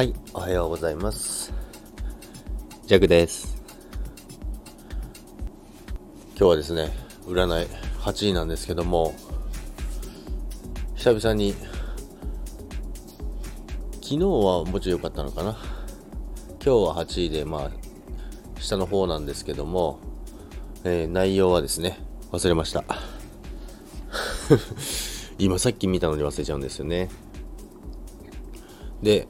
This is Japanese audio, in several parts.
はい、おはようございます。ジャグです。今日はですね、占い8位なんですけども、久々に、昨日はもちろん良かったのかな。今日は8位で、まあ、下の方なんですけども、えー、内容はですね、忘れました。今さっき見たのに忘れちゃうんですよね。で、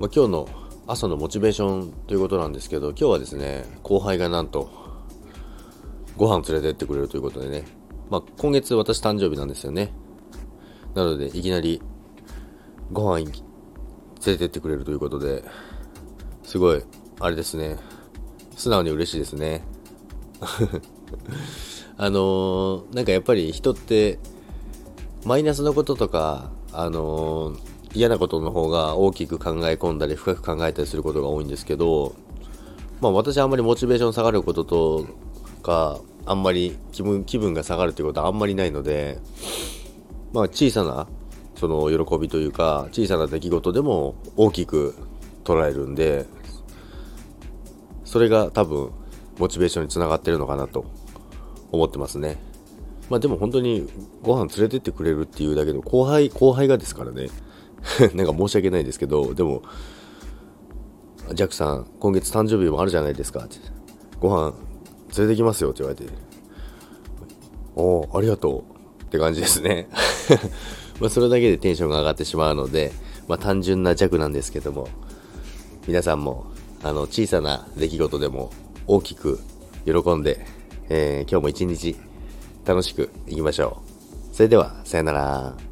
まあ、今日の朝のモチベーションということなんですけど、今日はですね、後輩がなんと、ご飯連れてってくれるということでね、まあ、今月私誕生日なんですよね。なので、いきなり、ご飯連れてってくれるということで、すごい、あれですね、素直に嬉しいですね。あのー、なんかやっぱり人って、マイナスのこととか、あのー嫌なことの方が大きく考え込んだり深く考えたりすることが多いんですけど、まあ私はあんまりモチベーション下がることとか、あんまり気分気分が下がるということはあんまりないので、まあ小さなその喜びというか、小さな出来事でも大きく捉えるんで、それが多分モチベーションにつながってるのかなと思ってますね。まあでも本当にご飯連れてってくれるっていうだけの後輩、後輩がですからね。なんか申し訳ないですけど、でも、ジャックさん、今月誕生日もあるじゃないですかって。ご飯連れてきますよって言われて。おお、ありがとうって感じですね。まそれだけでテンションが上がってしまうので、まあ単純な弱なんですけども、皆さんも、あの、小さな出来事でも大きく喜んで、えー、今日も一日楽しくいきましょう。それでは、さよなら。